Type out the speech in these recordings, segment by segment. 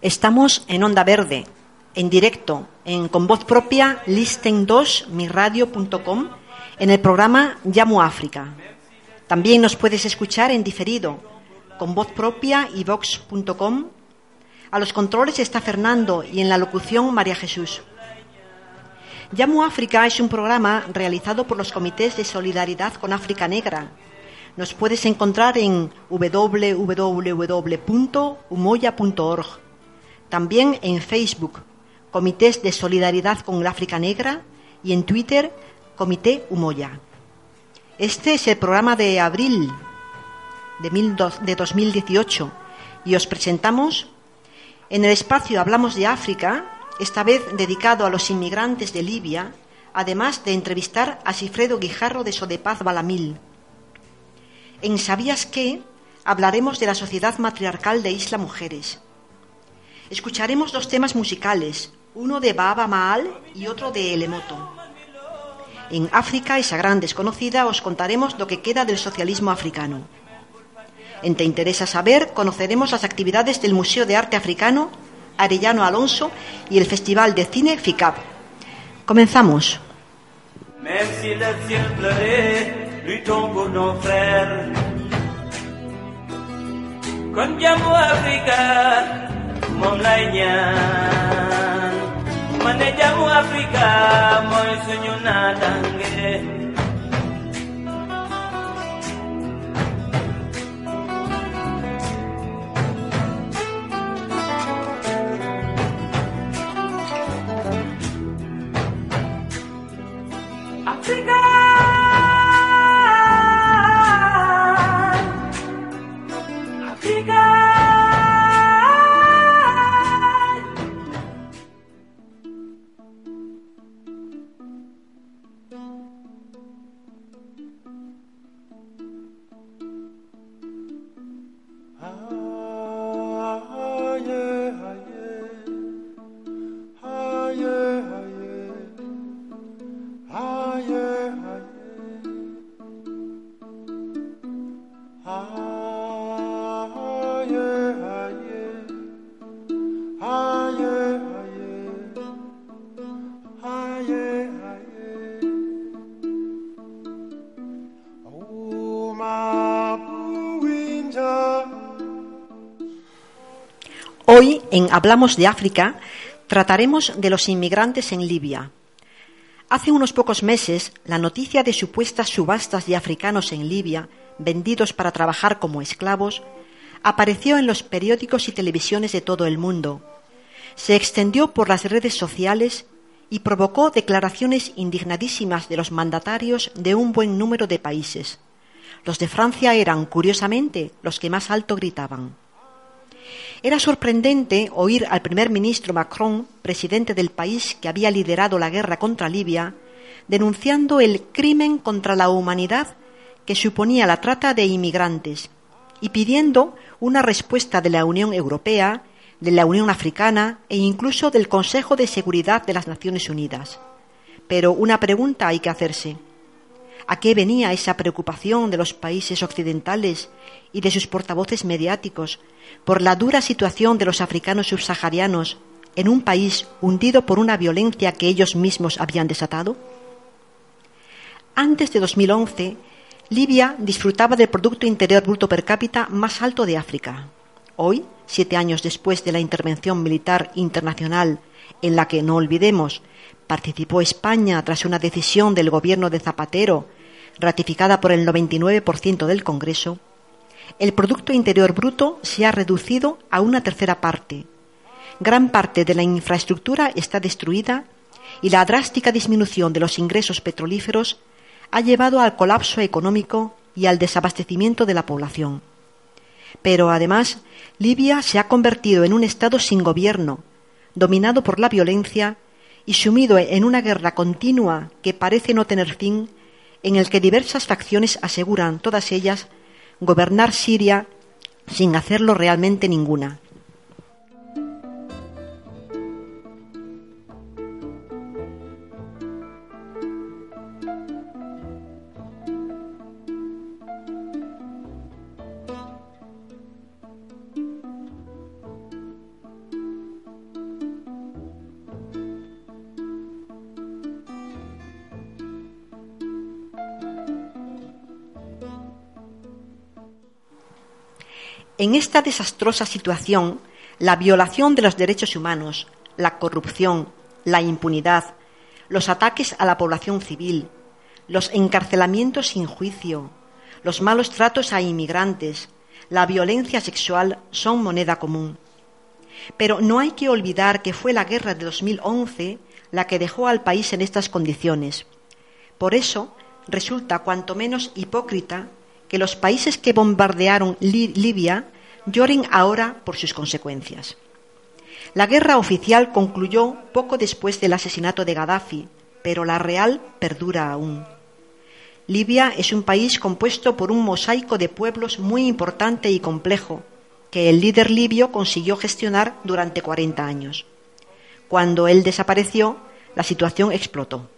Estamos en Onda Verde, en directo, en con voz propia, listen 2, miradio.com, en el programa Llamo África. También nos puedes escuchar en diferido, con voz propia y vox.com. A los controles está Fernando y en la locución María Jesús. Llamo África es un programa realizado por los comités de solidaridad con África Negra. Nos puedes encontrar en www.umoya.org. También en Facebook, Comités de Solidaridad con el África Negra y en Twitter, Comité Umoya. Este es el programa de abril de 2018 y os presentamos en el espacio Hablamos de África esta vez dedicado a los inmigrantes de Libia, además de entrevistar a Sifredo Guijarro de Sodepaz Balamil. En ¿Sabías qué? hablaremos de la sociedad matriarcal de Isla Mujeres. Escucharemos dos temas musicales, uno de Baba Maal y otro de Elemoto. En África, esa gran desconocida, os contaremos lo que queda del socialismo africano. En Te interesa saber, conoceremos las actividades del Museo de Arte Africano Arellano Alonso y el Festival de Cine FICAP. Comenzamos. lui tombe un enfer. Kon jamu Afrika moom lay ñaan ma ne Afrika moy suñu naataange. En Hablamos de África, trataremos de los inmigrantes en Libia. Hace unos pocos meses, la noticia de supuestas subastas de africanos en Libia, vendidos para trabajar como esclavos, apareció en los periódicos y televisiones de todo el mundo. Se extendió por las redes sociales y provocó declaraciones indignadísimas de los mandatarios de un buen número de países. Los de Francia eran, curiosamente, los que más alto gritaban. Era sorprendente oír al primer ministro Macron, presidente del país que había liderado la guerra contra Libia, denunciando el crimen contra la humanidad que suponía la trata de inmigrantes y pidiendo una respuesta de la Unión Europea, de la Unión Africana e incluso del Consejo de Seguridad de las Naciones Unidas. Pero una pregunta hay que hacerse. ¿A qué venía esa preocupación de los países occidentales y de sus portavoces mediáticos por la dura situación de los africanos subsaharianos en un país hundido por una violencia que ellos mismos habían desatado? Antes de 2011, Libia disfrutaba del Producto Interior Bruto per cápita más alto de África. Hoy, siete años después de la intervención militar internacional en la que, no olvidemos, participó España tras una decisión del gobierno de Zapatero, ratificada por el 99% del Congreso, el Producto Interior Bruto se ha reducido a una tercera parte. Gran parte de la infraestructura está destruida y la drástica disminución de los ingresos petrolíferos ha llevado al colapso económico y al desabastecimiento de la población. Pero además, Libia se ha convertido en un Estado sin gobierno, dominado por la violencia y sumido en una guerra continua que parece no tener fin, en el que diversas facciones aseguran, todas ellas, gobernar Siria sin hacerlo realmente ninguna. En esta desastrosa situación, la violación de los derechos humanos, la corrupción, la impunidad, los ataques a la población civil, los encarcelamientos sin juicio, los malos tratos a inmigrantes, la violencia sexual son moneda común. Pero no hay que olvidar que fue la guerra de 2011 la que dejó al país en estas condiciones. Por eso resulta cuanto menos hipócrita que los países que bombardearon Libia lloren ahora por sus consecuencias. La guerra oficial concluyó poco después del asesinato de Gaddafi, pero la real perdura aún. Libia es un país compuesto por un mosaico de pueblos muy importante y complejo, que el líder libio consiguió gestionar durante 40 años. Cuando él desapareció, la situación explotó.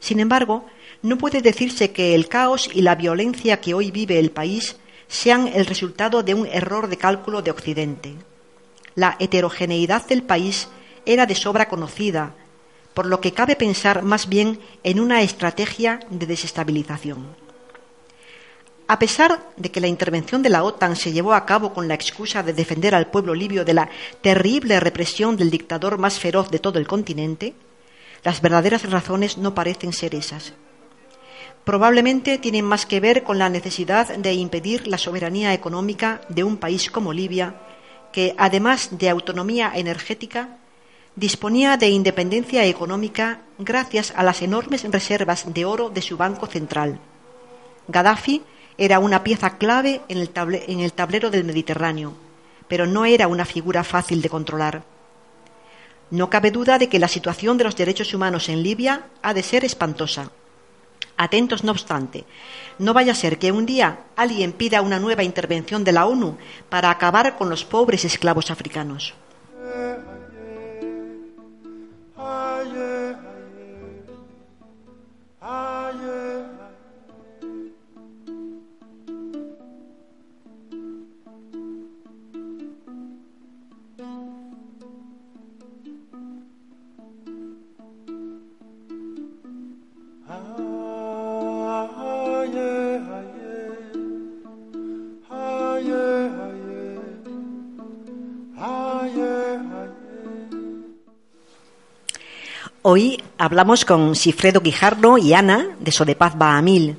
Sin embargo, no puede decirse que el caos y la violencia que hoy vive el país sean el resultado de un error de cálculo de Occidente. La heterogeneidad del país era de sobra conocida, por lo que cabe pensar más bien en una estrategia de desestabilización. A pesar de que la intervención de la OTAN se llevó a cabo con la excusa de defender al pueblo libio de la terrible represión del dictador más feroz de todo el continente, las verdaderas razones no parecen ser esas probablemente tienen más que ver con la necesidad de impedir la soberanía económica de un país como Libia, que, además de autonomía energética, disponía de independencia económica gracias a las enormes reservas de oro de su banco central. Gaddafi era una pieza clave en el, en el tablero del Mediterráneo, pero no era una figura fácil de controlar. No cabe duda de que la situación de los derechos humanos en Libia ha de ser espantosa. Atentos, no obstante, no vaya a ser que un día alguien pida una nueva intervención de la ONU para acabar con los pobres esclavos africanos. Hoy hablamos con Sifredo Guijarro y Ana de Sodepaz Bahamil,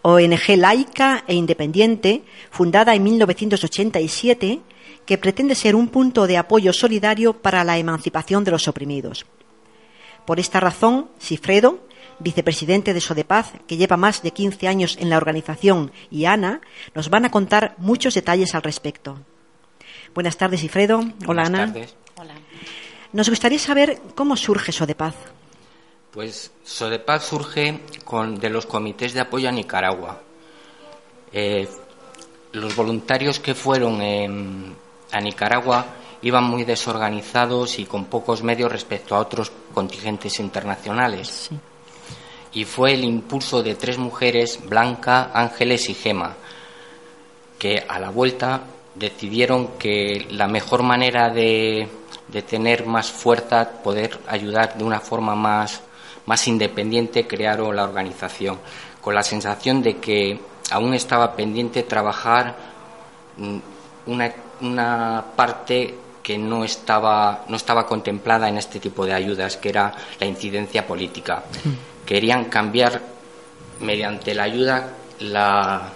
ONG laica e independiente fundada en 1987 que pretende ser un punto de apoyo solidario para la emancipación de los oprimidos. Por esta razón, Sifredo, vicepresidente de Sodepaz, que lleva más de 15 años en la organización, y Ana nos van a contar muchos detalles al respecto. Buenas tardes, Ifredo. Hola, Buenas Ana. tardes. Nos gustaría saber cómo surge Sodepaz. Pues Sodepaz surge con, de los comités de apoyo a Nicaragua. Eh, los voluntarios que fueron em, a Nicaragua iban muy desorganizados y con pocos medios respecto a otros contingentes internacionales. Sí. Y fue el impulso de tres mujeres, Blanca, Ángeles y Gema, que a la vuelta decidieron que la mejor manera de, de tener más fuerza, poder ayudar de una forma más, más independiente, crearon la organización, con la sensación de que aún estaba pendiente trabajar mm, una, una parte que no estaba, no estaba contemplada en este tipo de ayudas, que era la incidencia política. Querían cambiar mediante la ayuda la,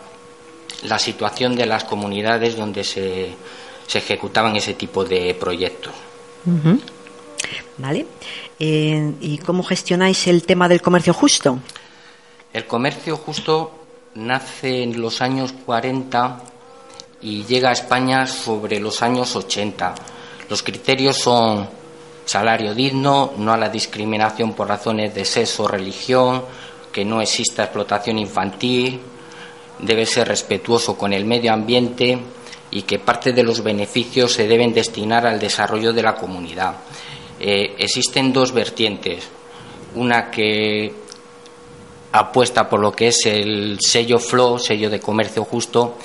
la situación de las comunidades donde se, se ejecutaban ese tipo de proyectos. ¿Vale? Eh, ¿Y cómo gestionáis el tema del comercio justo? El comercio justo nace en los años 40 y llega a España sobre los años 80. Los criterios son salario digno, no a la discriminación por razones de sexo o religión, que no exista explotación infantil, debe ser respetuoso con el medio ambiente y que parte de los beneficios se deben destinar al desarrollo de la comunidad. Eh, existen dos vertientes, una que apuesta por lo que es el sello FLO, sello de comercio justo,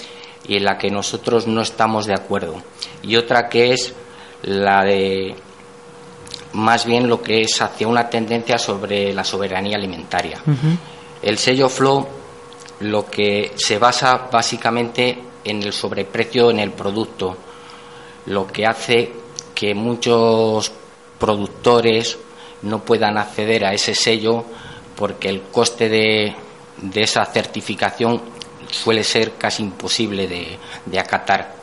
y en la que nosotros no estamos de acuerdo. Y otra que es la de más bien lo que es hacia una tendencia sobre la soberanía alimentaria. El sello FLO lo que se basa básicamente en el sobreprecio en el producto, lo que hace que muchos productores no puedan acceder a ese sello porque el coste de, de esa certificación suele ser casi imposible de, de acatar,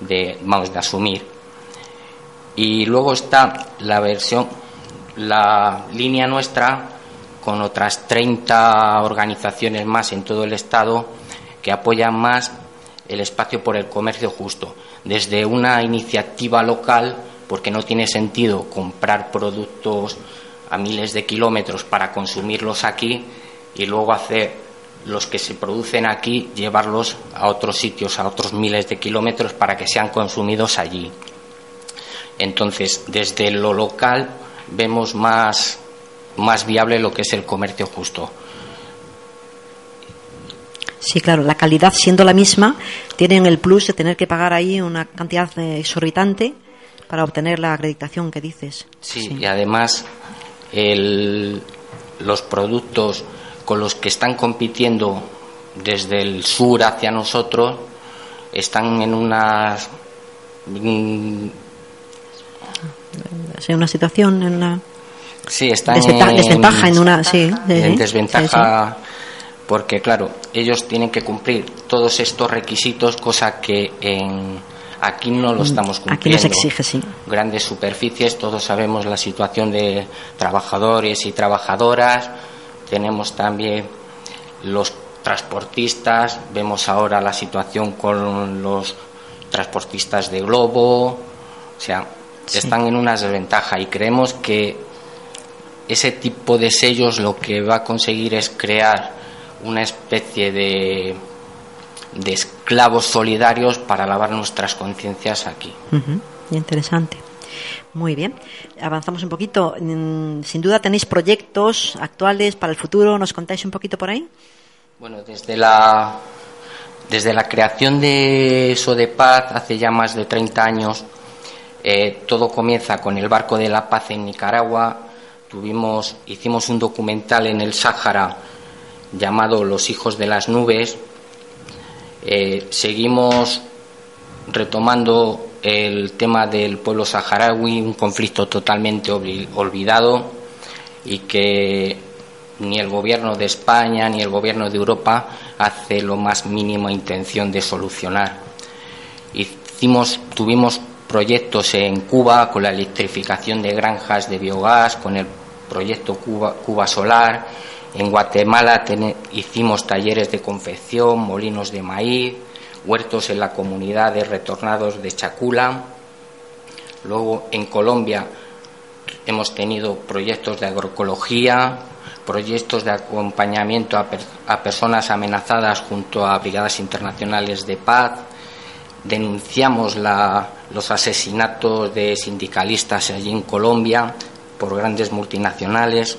de, vamos, de asumir. Y luego está la versión, la línea nuestra con otras 30 organizaciones más en todo el Estado que apoyan más el espacio por el comercio justo. Desde una iniciativa local, porque no tiene sentido comprar productos a miles de kilómetros para consumirlos aquí y luego hacer los que se producen aquí, llevarlos a otros sitios, a otros miles de kilómetros para que sean consumidos allí. Entonces, desde lo local vemos más, más viable lo que es el comercio justo. Sí, claro, la calidad siendo la misma, tienen el plus de tener que pagar ahí una cantidad eh, exorbitante para obtener la acreditación que dices. Sí, y además el- los productos con los que están compitiendo desde el sur hacia nosotros están en unas mm, una situación en una sí están en, desventaja en una sí, en sí, desventaja porque claro ellos tienen que cumplir todos estos requisitos cosa que en aquí no lo estamos Mm, aquí no cumpliendo se exige, sí. grandes superficies todos sabemos la situación de trabajadores y trabajadoras tenemos también los transportistas vemos ahora la situación con los transportistas de globo o sea Sí. están en una desventaja y creemos que ese tipo de sellos lo que va a conseguir es crear una especie de, de esclavos solidarios para lavar nuestras conciencias aquí. Interesante. Muy bien. Avanzamos un poquito. Mm, Sin duda tenéis proyectos actuales para el futuro. ¿Nos contáis un poquito por ahí? Bueno, desde la, desde la creación de Sodepaz hace ya más de 30 años, eh, todo comienza con el barco de la paz en Nicaragua. Tuvimos, hicimos un documental en el Sáhara llamado Los hijos de las nubes. Eh, seguimos retomando el tema del pueblo saharaui, un conflicto totalmente olvidado y que ni el gobierno de España ni el gobierno de Europa hace lo más mínimo intención de solucionar. Hicimos, tuvimos proyectos en Cuba con la electrificación de granjas de biogás, con el proyecto Cuba, Cuba Solar. En Guatemala hicimos talleres de confección, molinos de maíz, huertos en la comunidad de retornados de Chacula. Luego en Colombia hemos tenido proyectos de agroecología, proyectos de acompañamiento a, personas amenazadas junto a brigadas internacionales de paz. Denunciamos los asesinatos de sindicalistas allí en Colombia por grandes multinacionales,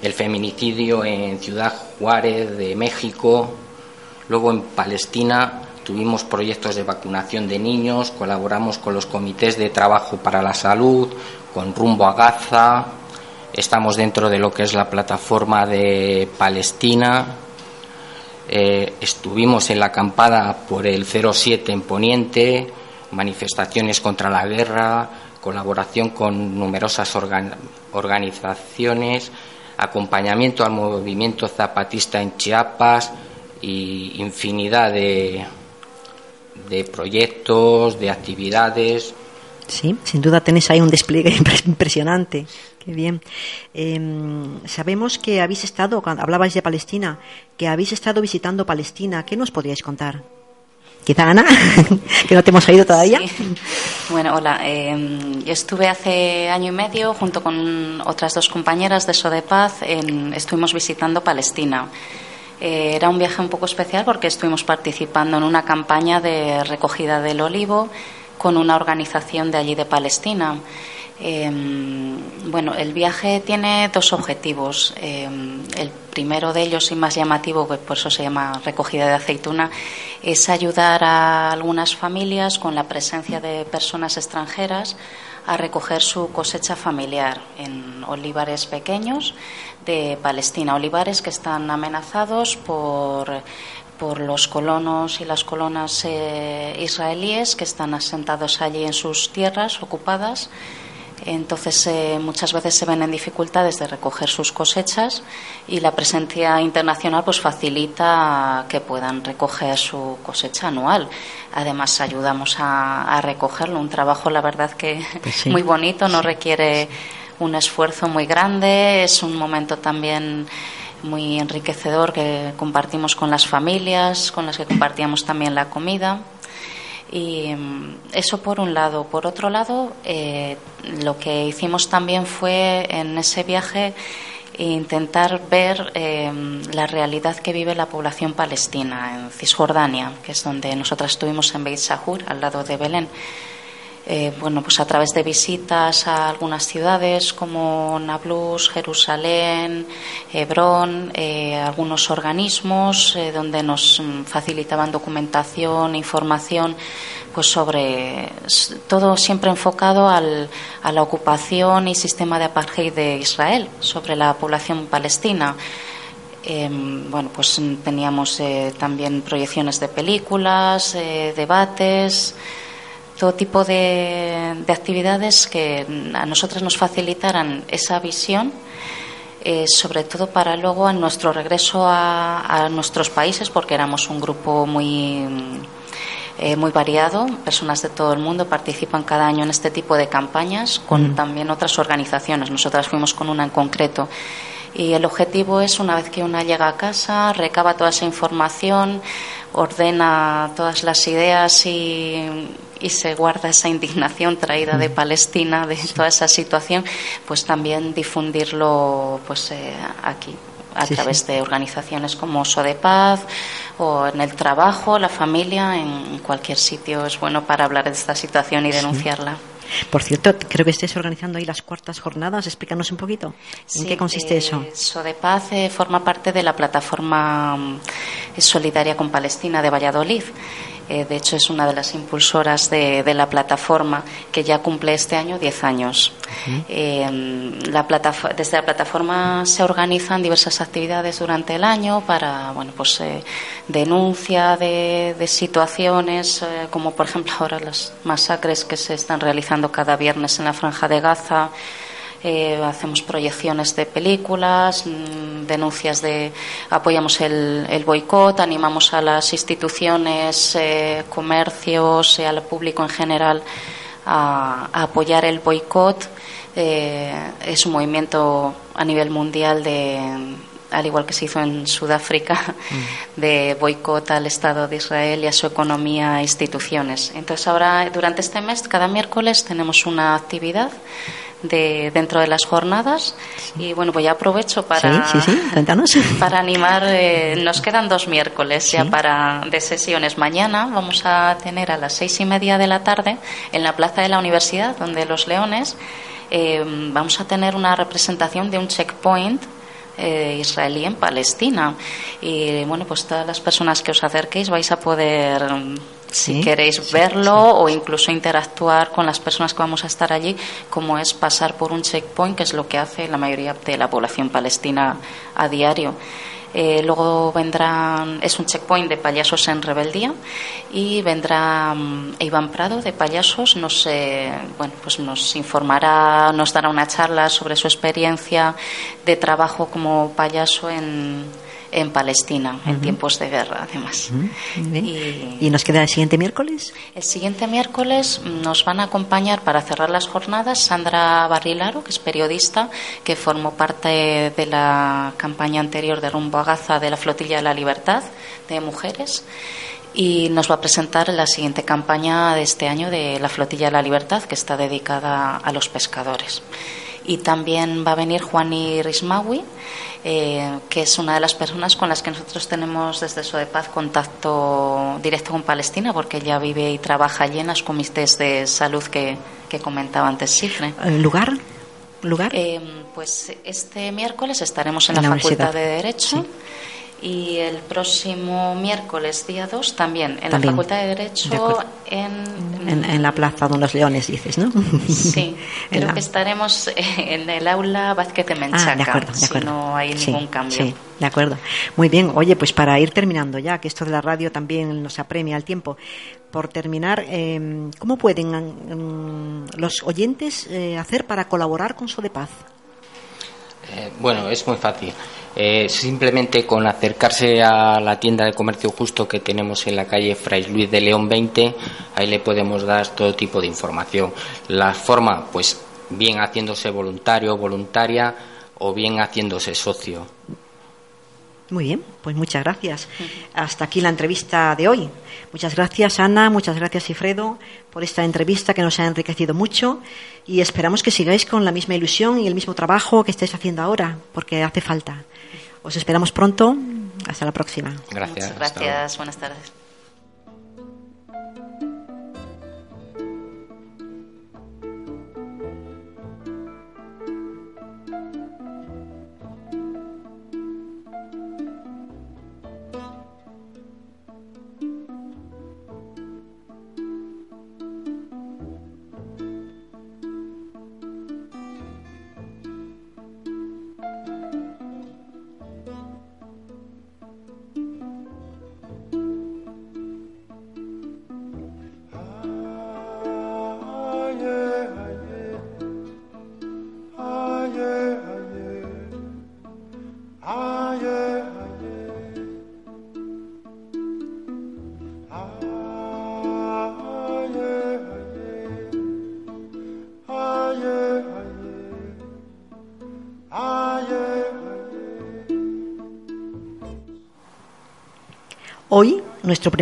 el feminicidio en Ciudad Juárez de México. Luego en Palestina tuvimos proyectos de vacunación de niños, colaboramos con los comités de trabajo para la salud, con Rumbo a Gaza, estamos dentro de lo que es la plataforma de Palestina, eh, estuvimos en la acampada por el 07 en Poniente, manifestaciones contra la guerra, colaboración con numerosas organizaciones, acompañamiento al movimiento zapatista en Chiapas y infinidad de, de proyectos, de actividades. Sí, sin duda tenéis ahí un despliegue impresionante. Qué bien. Em, sabemos que habéis estado, hablabais de Palestina, que habéis estado visitando Palestina. ¿Qué nos podríais contar? Quizá Ana, que no te hemos oído todavía. Bueno, hola. Yo estuve hace año y medio junto con otras dos compañeras de Sodepaz. En, estuvimos visitando Palestina. Eh, era un viaje un poco especial porque estuvimos participando en una campaña de recogida del olivo con una organización de allí de Palestina. Em, bueno, el viaje tiene dos objetivos. Em, el primero de ellos y más llamativo, pues por eso se llama recogida de aceituna, es ayudar a algunas familias con la presencia de personas extranjeras a recoger su cosecha familiar en olivares pequeños de Palestina, olivares que están amenazados por por los colonos y las colonas eh, israelíes que están asentados allí en sus tierras ocupadas. Entonces, eh, muchas veces se ven en dificultades de recoger sus cosechas y la presencia internacional pues facilita que puedan recoger su cosecha anual. Además, ayudamos a, recogerlo. Un trabajo, la verdad, que pues muy bonito, no requiere un esfuerzo muy grande. Es un momento también muy enriquecedor que compartimos con las familias, con las que compartíamos también la comida. Y mm, eso por un lado. Por otro lado, eh, lo que hicimos también fue en ese viaje intentar ver eh, la realidad que vive la población palestina en Cisjordania, que es donde nosotras estuvimos en Beit Sahur, al lado de Belén. Eh, bueno, pues a través de visitas a algunas ciudades como Nablus, Jerusalén, Hebrón, eh, algunos organismos eh, donde nos facilitaban documentación, información, pues sobre todo siempre enfocado al, a la ocupación y sistema de apartheid de Israel, sobre la población palestina. Em, bueno, pues teníamos también proyecciones de películas, debates todo tipo de, actividades que a nosotros nos facilitaran esa visión, eh, sobre todo para luego en nuestro regreso a, nuestros países, porque éramos un grupo muy, eh, muy variado, personas de todo el mundo participan cada año en este tipo de campañas con también otras organizaciones. Nosotras fuimos con una en concreto. Y el objetivo es, una vez que una llega a casa, recaba toda esa información, ordena todas las ideas y y se guarda esa indignación traída de mm. Palestina, de toda esa situación, pues también difundirlo pues eh, aquí a través de organizaciones como Paz o en el trabajo, la familia, en cualquier sitio es bueno para hablar de esta situación y denunciarla. Por cierto, creo que estés organizando ahí las cuartas jornadas. Explícanos un poquito. ¿En qué consiste eh, eso? Sodepaz eh, forma parte de la plataforma mm, solidaria con Palestina de Valladolid. Eh, de hecho, es una de las impulsoras de, la plataforma que ya cumple este año 10 años. Eh, la desde la plataforma se organizan diversas actividades durante el año para, bueno, pues eh, denuncia de, de situaciones, como por ejemplo ahora las masacres que se están realizando cada viernes en la Franja de Gaza. Eh, hacemos proyecciones de películas, mm, denuncias de, apoyamos el, el boicot, animamos a las instituciones, eh, comercios, al público en general a, apoyar el boicot. Eh, es un movimiento a nivel mundial de, al igual que se hizo en Sudáfrica, mm. de boicot al Estado de Israel y a su economía e instituciones. Entonces ahora, durante este mes, cada miércoles tenemos una actividad de, dentro de las jornadas. Y bueno pues ya aprovecho para para animar eh, nos quedan dos miércoles ya para de sesiones. Mañana vamos a tener a las seis y media de la tarde en la plaza de la universidad donde los leones eh, vamos a tener una representación de un checkpoint eh, israelí en Palestina. Y bueno, pues todas las personas que os acerquéis vais a poder, si queréis verlo o incluso interactuar con las personas que vamos a estar allí, como es pasar por un checkpoint, que es lo que hace la mayoría de la población palestina a diario. Eh, luego vendrán, es un checkpoint de payasos en rebeldía y vendrá mm, Iván Prado de payasos, nos, bueno, pues nos informará, nos dará una charla sobre su experiencia de trabajo como payaso en en Palestina, en tiempos de guerra, además. y, nos queda el siguiente miércoles? El siguiente miércoles nos van a acompañar para cerrar las jornadas Sandra Barrilaro, que es periodista, que formó parte de la campaña anterior de Rumbo a Gaza de la Flotilla de la Libertad de Mujeres y nos va a presentar la siguiente campaña de este año de la Flotilla de la Libertad, que está dedicada a los pescadores. Y también va a venir Juani Rismawi, eh, que es una de las personas con las que nosotros tenemos desde Sodepaz contacto directo con Palestina, porque ella vive y trabaja allí en las comités de salud que, comentaba antes Cifre. ¿Lugar? ¿Lugar? Eh, pues este miércoles estaremos en, la, Facultad de Derecho. Y el próximo miércoles, día 2, también en la Facultad de Derecho, en, en, la Plaza de los Leones, dices, ¿no? Sí, creo que estaremos en el aula Vázquez de Menchaca, ah, de acuerdo, de acuerdo. si no hay ningún cambio. Sí, de acuerdo. Muy bien, oye, pues para ir terminando ya, que esto de la radio también nos apremia el tiempo, por terminar, eh, ¿cómo pueden mm, los oyentes eh, hacer para colaborar con Sodepaz? Eh, bueno, es muy fácil. Eh, simplemente con acercarse a la tienda de comercio justo que tenemos en la calle Fray Luis de León 20, ahí le podemos dar todo tipo de información. La forma, pues bien haciéndose voluntario o voluntaria o bien haciéndose socio. Muy bien, pues muchas gracias. Hasta aquí la entrevista de hoy. Muchas gracias, Ana, muchas gracias, Ifredo, por esta entrevista que nos ha enriquecido mucho y esperamos que sigáis con la misma ilusión y el mismo trabajo que estáis haciendo ahora, porque hace falta. Os esperamos pronto. Hasta la próxima. Gracias. gracias. Buenas tardes.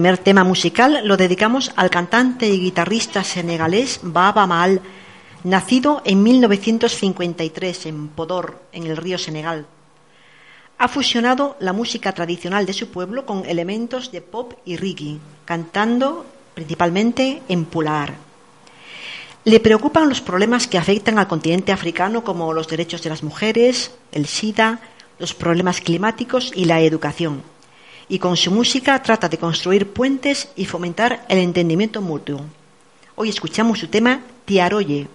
Primer tema musical lo dedicamos al cantante y guitarrista senegalés Baba Mal, nacido en 1953 en Podor, en el río Senegal. Ha fusionado la música tradicional de su pueblo con elementos de pop y reggae, cantando principalmente en Pular. Le preocupan los problemas que afectan al continente africano como los derechos de las mujeres, el SIDA, los problemas climáticos y la educación y con su música trata de construir puentes y fomentar el entendimiento mutuo. Hoy escuchamos su tema Tiaroye.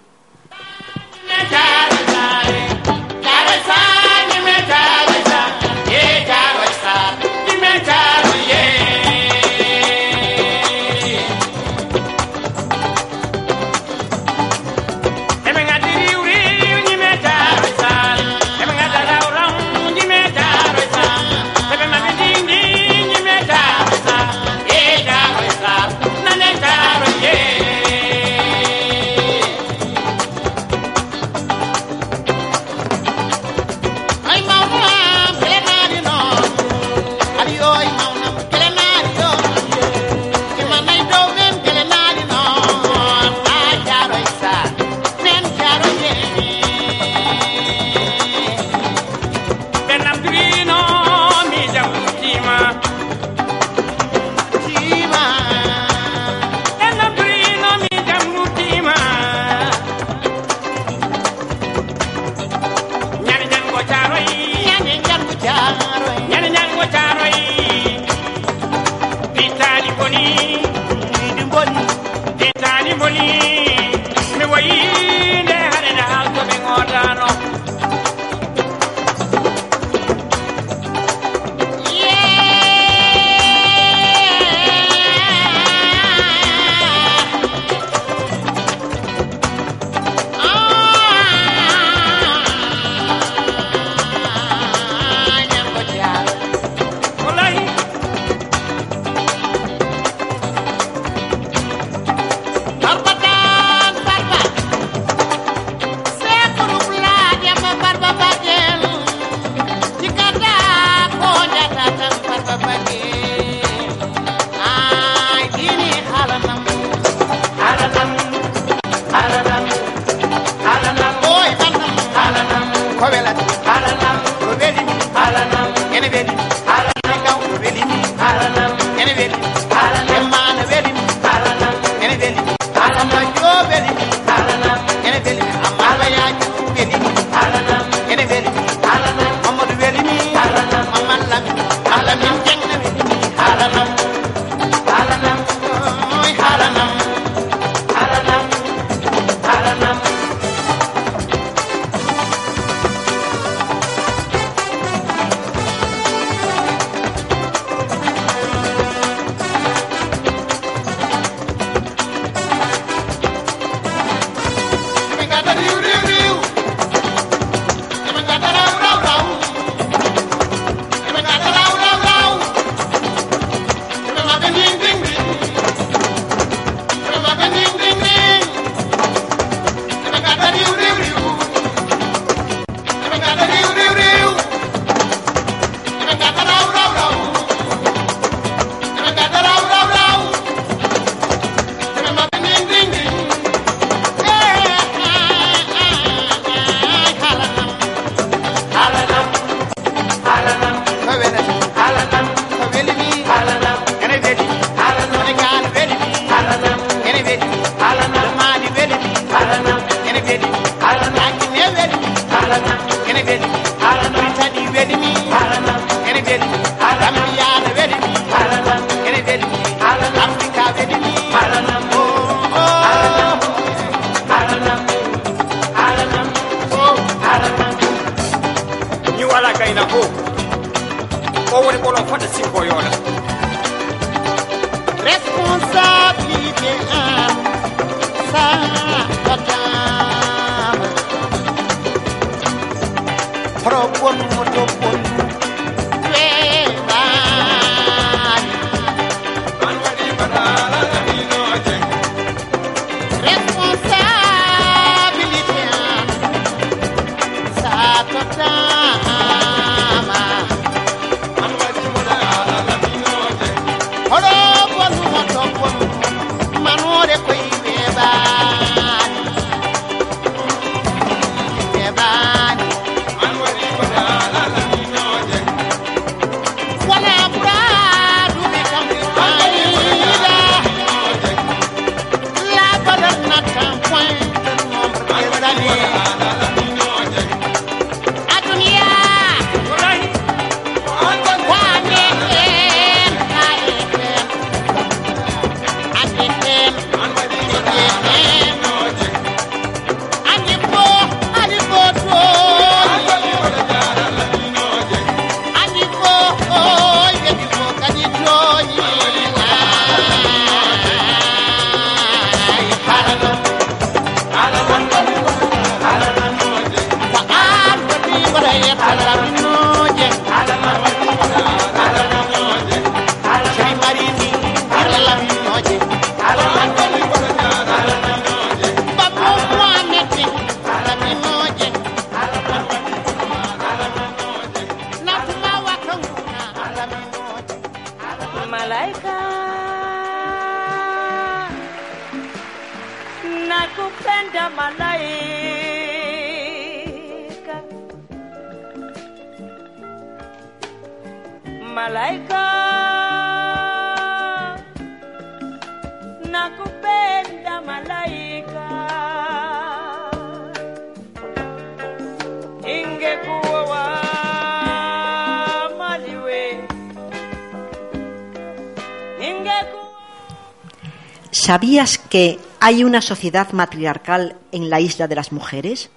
Que ¿Hay una sociedad matriarcal en la isla de las mujeres?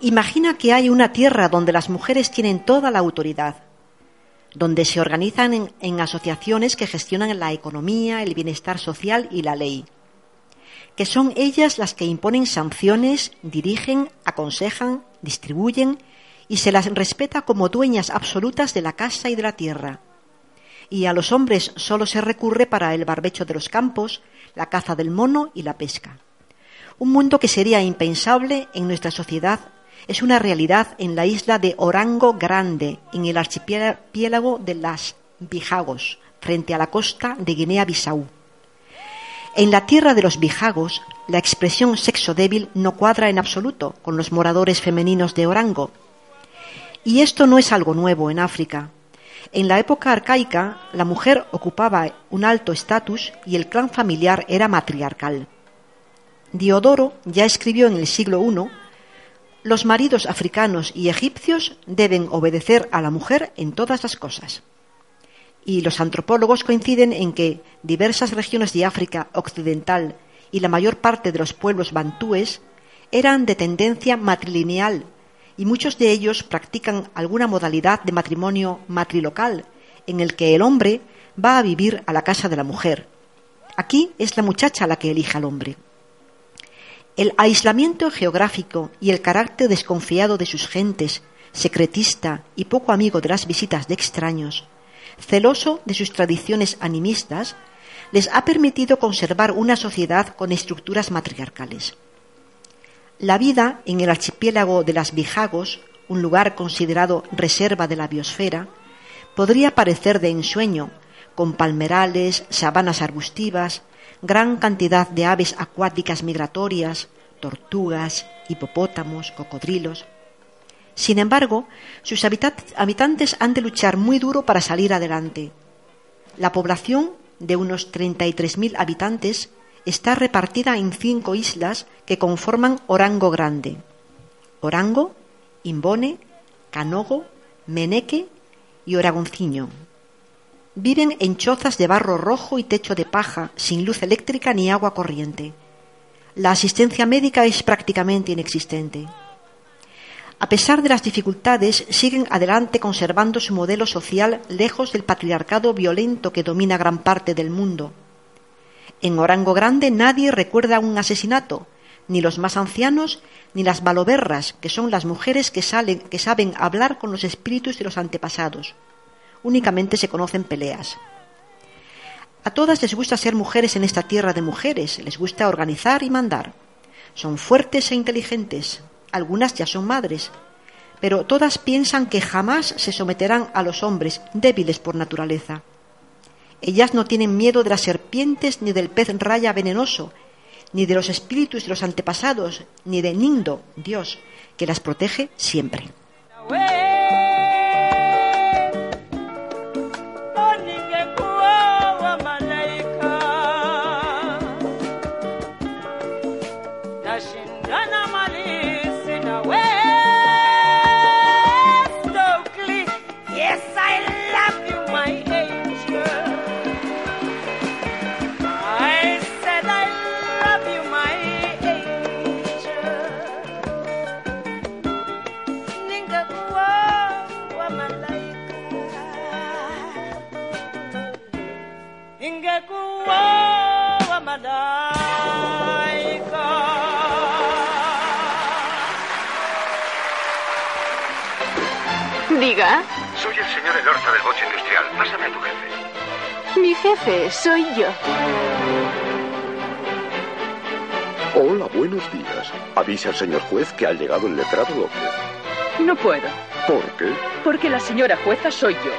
Imagina que hay una tierra donde las mujeres tienen toda la autoridad, donde se organizan en, en asociaciones que gestionan la economía, el bienestar social y la ley, que son ellas las que imponen sanciones, dirigen, aconsejan, distribuyen y se las respeta como dueñas absolutas de la casa y de la tierra. Y a los hombres solo se recurre para el barbecho de los campos, la caza del mono y la pesca. Un mundo que sería impensable en nuestra sociedad es una realidad en la isla de Orango Grande, en el archipiélago de las Bijagos, frente a la costa de Guinea-Bissau. En la tierra de los Bijagos, la expresión sexo débil no cuadra en absoluto con los moradores femeninos de Orango. Y esto no es algo nuevo en África. En la época arcaica, la mujer ocupaba un alto estatus y el clan familiar era matriarcal. Diodoro ya escribió en el siglo I los maridos africanos y egipcios deben obedecer a la mujer en todas las cosas. Y los antropólogos coinciden en que diversas regiones de África occidental y la mayor parte de los pueblos bantúes eran de tendencia matrilineal y muchos de ellos practican alguna modalidad de matrimonio matrilocal en el que el hombre va a vivir a la casa de la mujer. Aquí es la muchacha la que elige al hombre. El aislamiento geográfico y el carácter desconfiado de sus gentes, secretista y poco amigo de las visitas de extraños, celoso de sus tradiciones animistas, les ha permitido conservar una sociedad con estructuras matriarcales. La vida en el archipiélago de las Bijagos, un lugar considerado reserva de la biosfera, podría parecer de ensueño, con palmerales, sabanas arbustivas, gran cantidad de aves acuáticas migratorias, tortugas, hipopótamos, cocodrilos. Sin embargo, sus habitantes han de luchar muy duro para salir adelante. La población, de unos 33.000 habitantes, está repartida en cinco islas que conforman Orango Grande. Orango, Imbone, Canogo, Meneque y Oragonciño. Viven en chozas de barro rojo y techo de paja, sin luz eléctrica ni agua corriente. La asistencia médica es prácticamente inexistente. A pesar de las dificultades, siguen adelante conservando su modelo social lejos del patriarcado violento que domina gran parte del mundo. En Orango Grande nadie recuerda un asesinato, ni los más ancianos, ni las baloberras, que son las mujeres que, salen, que saben hablar con los espíritus de los antepasados únicamente se conocen peleas. A todas les gusta ser mujeres en esta tierra de mujeres, les gusta organizar y mandar. Son fuertes e inteligentes, algunas ya son madres, pero todas piensan que jamás se someterán a los hombres débiles por naturaleza. Ellas no tienen miedo de las serpientes ni del pez raya venenoso, ni de los espíritus de los antepasados, ni de Nindo, Dios, que las protege siempre. Diga, Soy el señor Elorza del boche industrial. Pásame a tu jefe. mi jefe soy yo. Hola, buenos días. Avisa al señor juez que ha llegado el letrado López. No puedo, ¿Por qué? porque la señora jueza soy yo.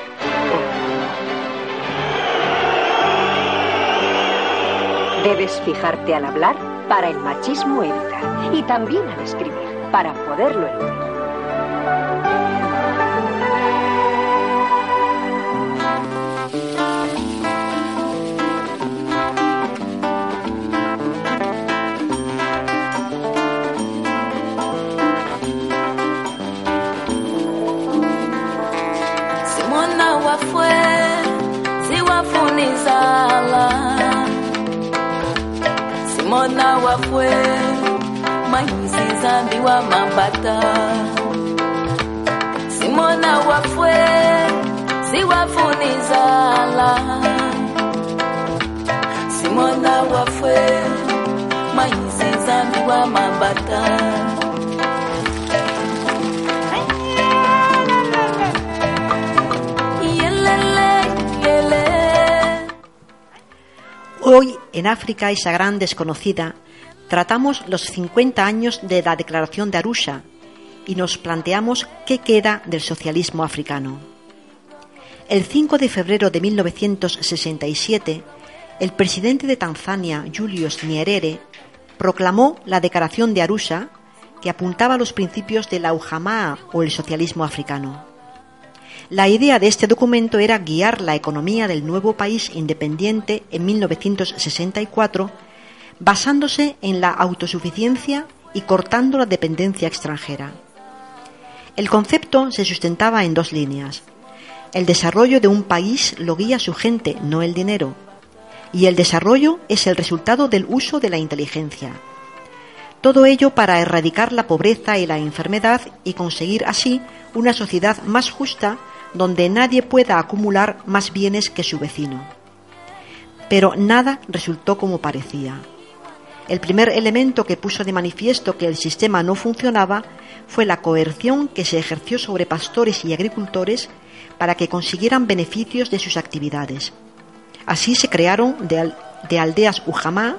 Debes fijarte al hablar para el machismo evitar y también al escribir para poderlo eludir. Wafwe mahisi zambi wa mambata simona wafwe siwafunizala simona wafwe mahisi zambi wa mambata Hoy, en África, esa gran desconocida, tratamos los 50 años de la Declaración de Arusha y nos planteamos qué queda del socialismo africano. El 5 de febrero de 1967, el presidente de Tanzania, Julius Nyerere, proclamó la Declaración de Arusha que apuntaba a los principios de la Ujamaa o el socialismo africano. La idea de este documento era guiar la economía del nuevo país independiente en 1964 basándose en la autosuficiencia y cortando la dependencia extranjera. El concepto se sustentaba en dos líneas. El desarrollo de un país lo guía su gente, no el dinero. Y el desarrollo es el resultado del uso de la inteligencia. Todo ello para erradicar la pobreza y la enfermedad y conseguir así una sociedad más justa donde nadie pueda acumular más bienes que su vecino. Pero nada resultó como parecía. El primer elemento que puso de manifiesto que el sistema no funcionaba fue la coerción que se ejerció sobre pastores y agricultores para que consiguieran beneficios de sus actividades. Así se crearon de, al- de aldeas Ujamá,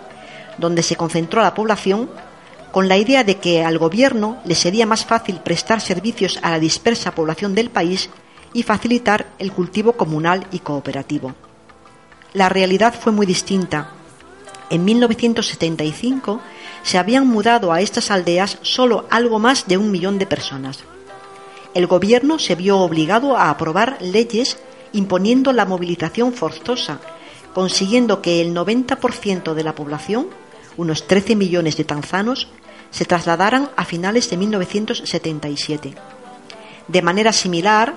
donde se concentró la población, con la idea de que al gobierno le sería más fácil prestar servicios a la dispersa población del país y facilitar el cultivo comunal y cooperativo. La realidad fue muy distinta. En 1975 se habían mudado a estas aldeas solo algo más de un millón de personas. El gobierno se vio obligado a aprobar leyes imponiendo la movilización forzosa, consiguiendo que el 90% de la población, unos 13 millones de tanzanos, se trasladaran a finales de 1977. De manera similar,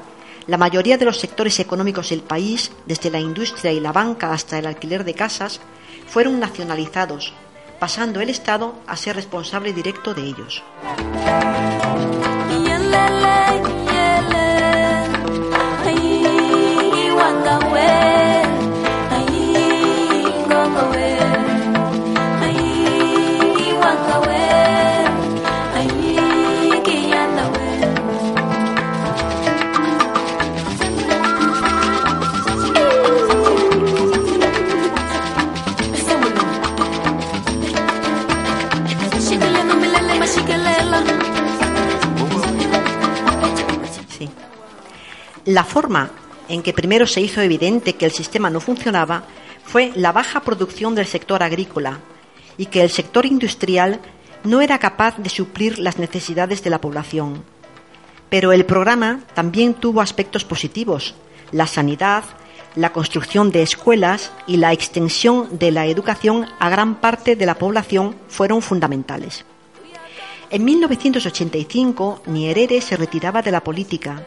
la mayoría de los sectores económicos del país, desde la industria y la banca hasta el alquiler de casas, fueron nacionalizados, pasando el Estado a ser responsable directo de ellos. La forma en que primero se hizo evidente que el sistema no funcionaba fue la baja producción del sector agrícola y que el sector industrial no era capaz de suplir las necesidades de la población. Pero el programa también tuvo aspectos positivos. La sanidad, la construcción de escuelas y la extensión de la educación a gran parte de la población fueron fundamentales. En 1985, Nyerere se retiraba de la política.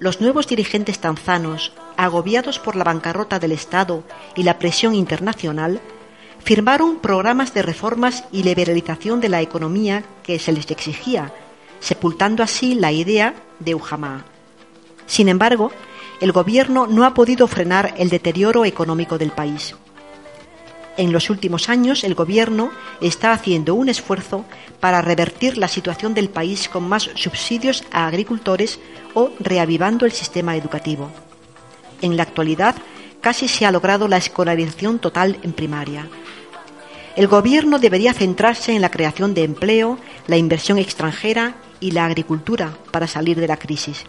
Los nuevos dirigentes tanzanos, agobiados por la bancarrota del Estado y la presión internacional, firmaron programas de reformas y liberalización de la economía que se les exigía, sepultando así la idea de Ujamaa. Sin embargo, el gobierno no ha podido frenar el deterioro económico del país. En los últimos años, el gobierno está haciendo un esfuerzo para revertir la situación del país con más subsidios a agricultores o reavivando el sistema educativo. En la actualidad, casi se ha logrado la escolarización total en primaria. El gobierno debería centrarse en la creación de empleo, la inversión extranjera y la agricultura para salir de la crisis.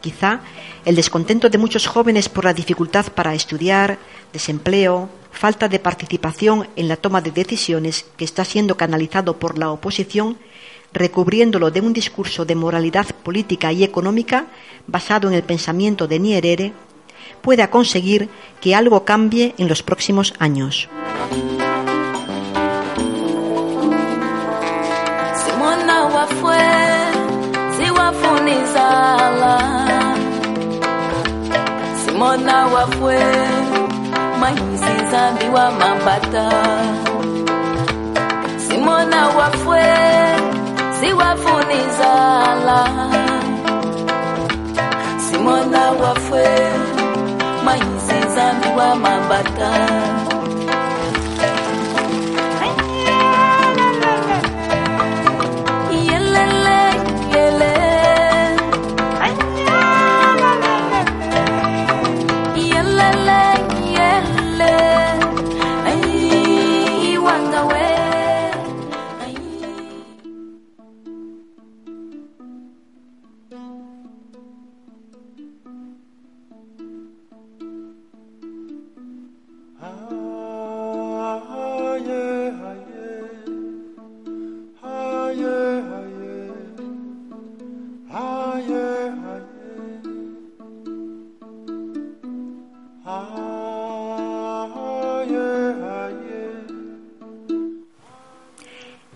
Quizá el descontento de muchos jóvenes por la dificultad para estudiar, desempleo, falta de participación en la toma de decisiones que está siendo canalizado por la oposición, recubriéndolo de un discurso de moralidad política y económica basado en el pensamiento de Nyerere, pueda conseguir que algo cambie en los próximos años. maisizambi wa mapata simona wafwe siwafunizala. Simona wafwe maisizambi wa mapata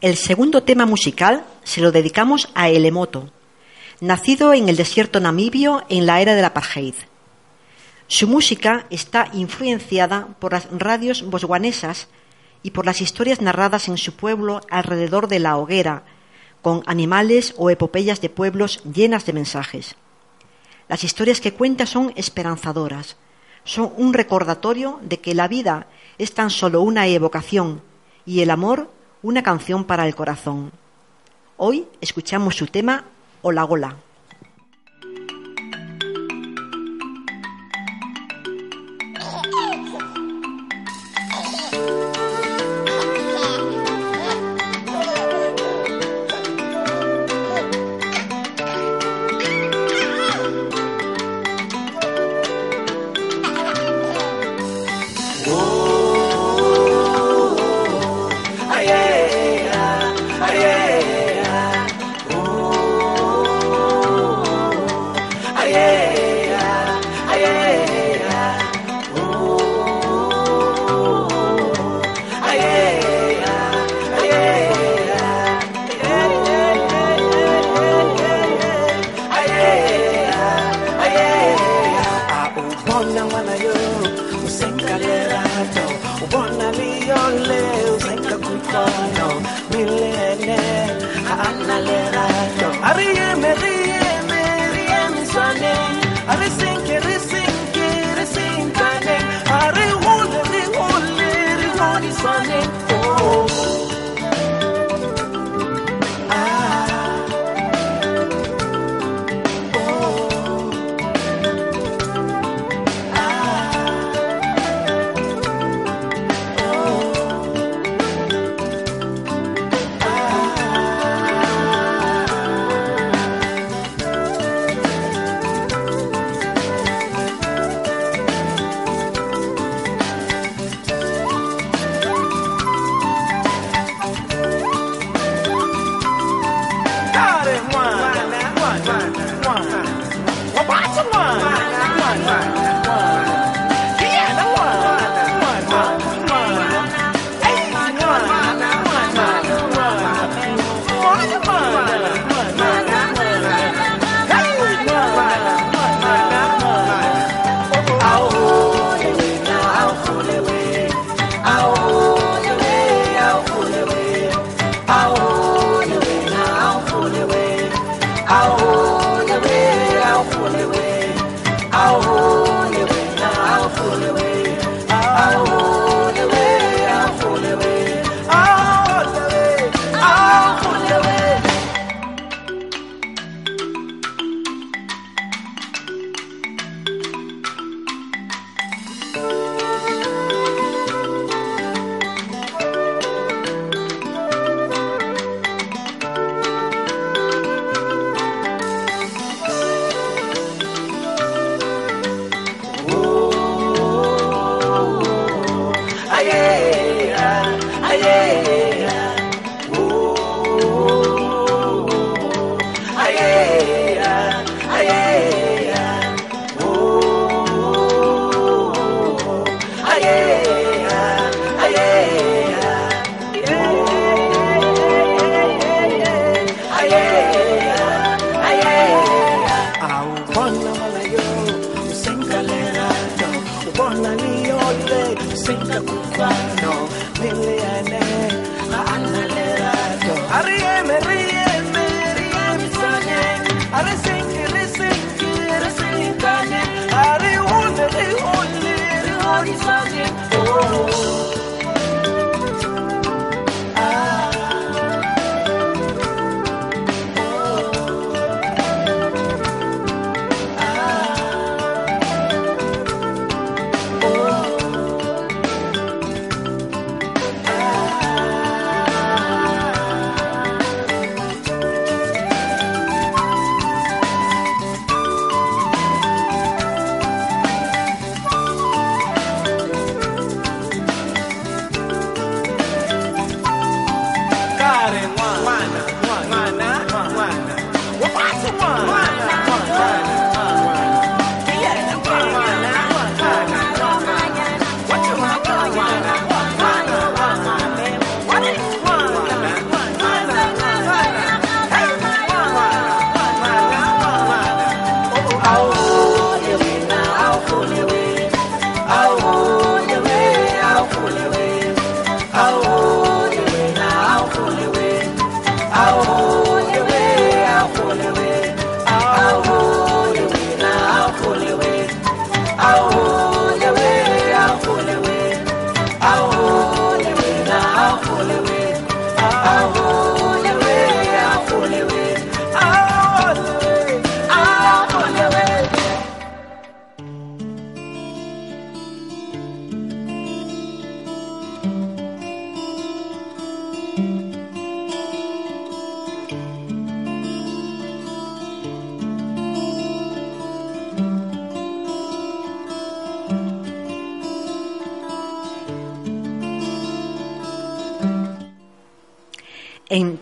El segundo tema musical se lo dedicamos a Elemoto, nacido en el desierto namibio en la era del apartheid. Su música está influenciada por las radios bosguanesas y por las historias narradas en su pueblo alrededor de la hoguera, con animales o epopeyas de pueblos llenas de mensajes. Las historias que cuenta son esperanzadoras, son un recordatorio de que la vida es tan solo una evocación y el amor una canción para el corazón. Hoy escuchamos su tema Hola Gola.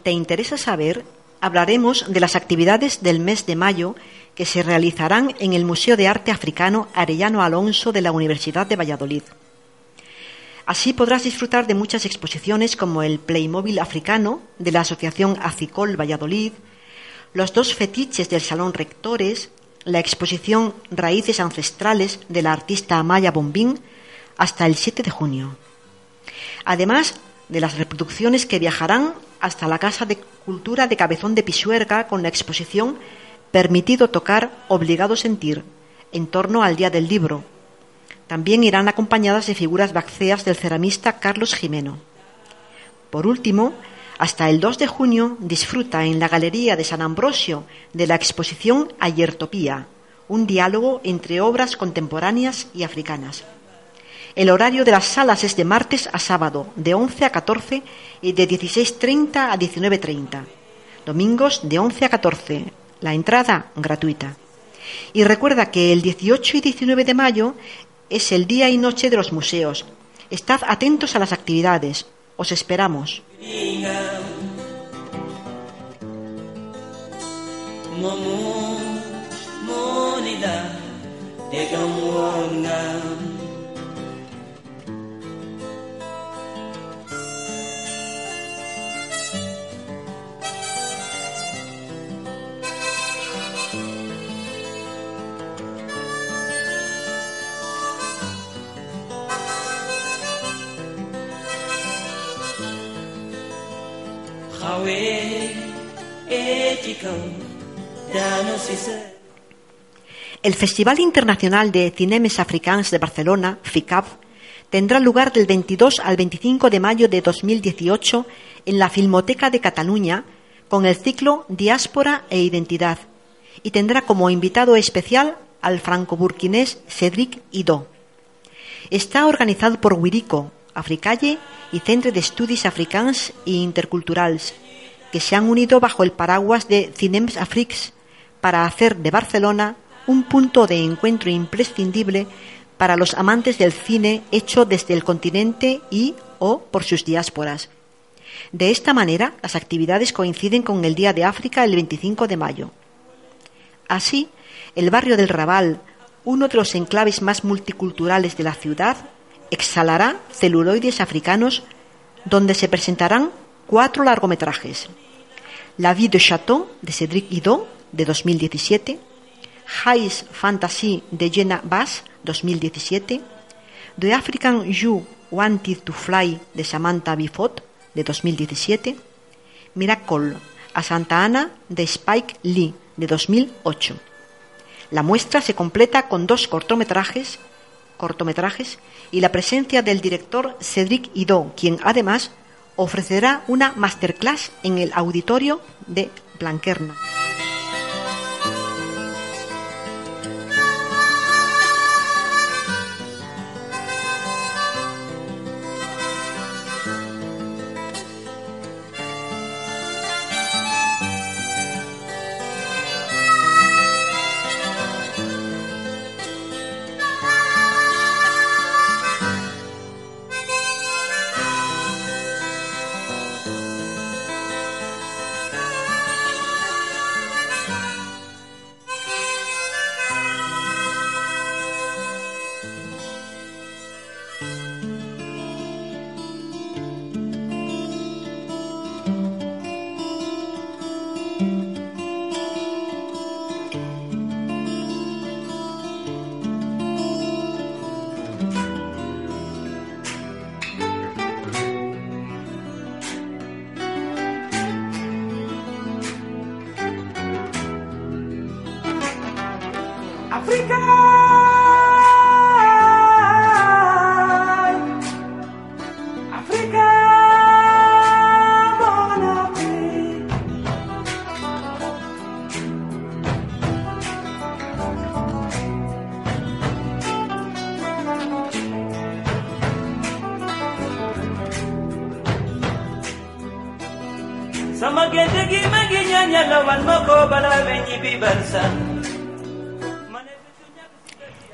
Te interesa saber hablaremos de las actividades del mes de mayo que se realizarán en el Museo de Arte Africano Arellano Alonso de la Universidad de Valladolid. Así podrás disfrutar de muchas exposiciones como el Playmobil africano de la Asociación Acicol Valladolid, los dos fetiches del Salón Rectores, la exposición Raíces Ancestrales de la artista Amaya Bombín hasta el 7 de junio. Además de las reproducciones que viajarán hasta la Casa de Cultura de Cabezón de Pisuerga con la exposición Permitido tocar, obligado sentir, en torno al Día del Libro. También irán acompañadas de figuras baxeas del ceramista Carlos Jimeno. Por último, hasta el 2 de junio disfruta en la Galería de San Ambrosio de la exposición Ayertopía, un diálogo entre obras contemporáneas y africanas. El horario de las salas es de martes a sábado, de 11 a 14 y de 16.30 a 19.30. Domingos de 11 a 14. La entrada gratuita. Y recuerda que el 18 y 19 de mayo es el día y noche de los museos. Estad atentos a las actividades. Os esperamos. El Festival Internacional de Cinemes Africans de Barcelona, FICAP, tendrá lugar del 22 al 25 de mayo de 2018 en la Filmoteca de Cataluña con el ciclo Diáspora e Identidad y tendrá como invitado especial al franco-burkinés Cédric Ido. Está organizado por Wirico, Africalle y Centre d'Estudis Africans i Interculturals, que se han unido bajo el paraguas de Cinems Afriques para hacer de Barcelona un punto de encuentro imprescindible para los amantes del cine hecho desde el continente y o por sus diásporas. De esta manera, las actividades coinciden con el Día de África el 25 de mayo. Así, el barrio del Raval, uno de los enclaves más multiculturales de la ciudad, exhalará celuloides africanos donde se presentarán cuatro largometrajes. La vie de Chateau de Cédric Ido de 2017, High's Fantasy de Jenna Bass 2017, The African You Wanted to Fly de Samantha Bifot de 2017, Miracle a Santa Ana de Spike Lee de 2008. La muestra se completa con dos cortometrajes, cortometrajes y la presencia del director Cédric Ido, quien además ofrecerá una masterclass en el auditorio de Blanquerna.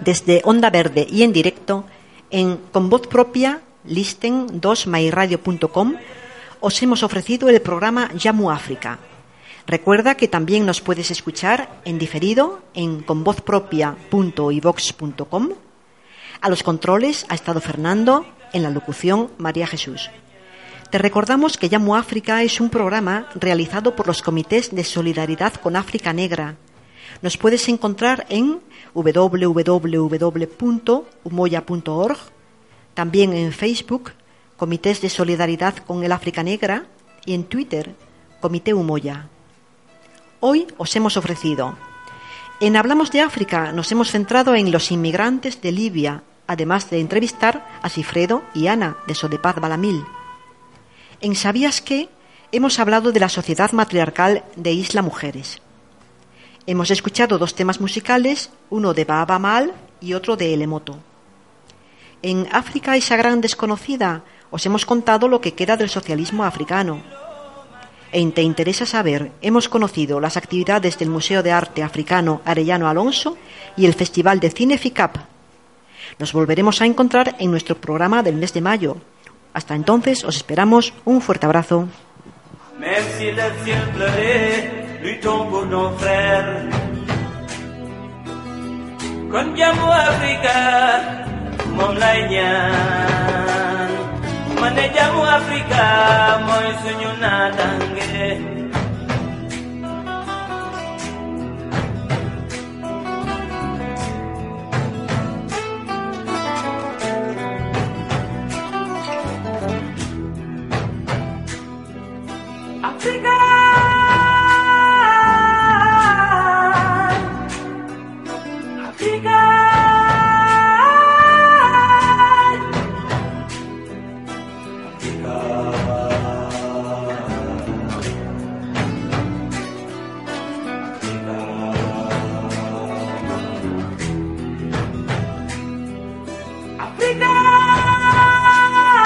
Desde Onda Verde y en directo, en Con Voz Propia, listen 2myradio.com, os hemos ofrecido el programa Yamu África. Recuerda que también nos puedes escuchar en diferido en convozpropia.ivox.com. A los controles ha estado Fernando, en la locución María Jesús. Te recordamos que Llamo África es un programa realizado por los comités de solidaridad con África Negra. Nos puedes encontrar en www.umoya.org, también en Facebook, Comités de Solidaridad con el África Negra, y en Twitter, Comité Umoya. Hoy os hemos ofrecido. En Hablamos de África nos hemos centrado en los inmigrantes de Libia, además de entrevistar a Sifredo y Ana de Sodepaz Balamil. En ¿Sabías qué? hemos hablado de la sociedad matriarcal de Isla Mujeres. Hemos escuchado dos temas musicales, uno de Baba Mal y otro de Elemoto. En África esa gran desconocida os hemos contado lo que queda del socialismo africano. En Te interesa saber, hemos conocido las actividades del Museo de Arte Africano Arellano Alonso y el Festival de Cine FICAP. Nos volveremos a encontrar en nuestro programa del mes de mayo. Hasta entonces os esperamos un fuerte abrazo. lui tombe nos frères. con jamu Africa, mom lay ñaan. Mané jamu Africa, moy suñu natangé. Africa!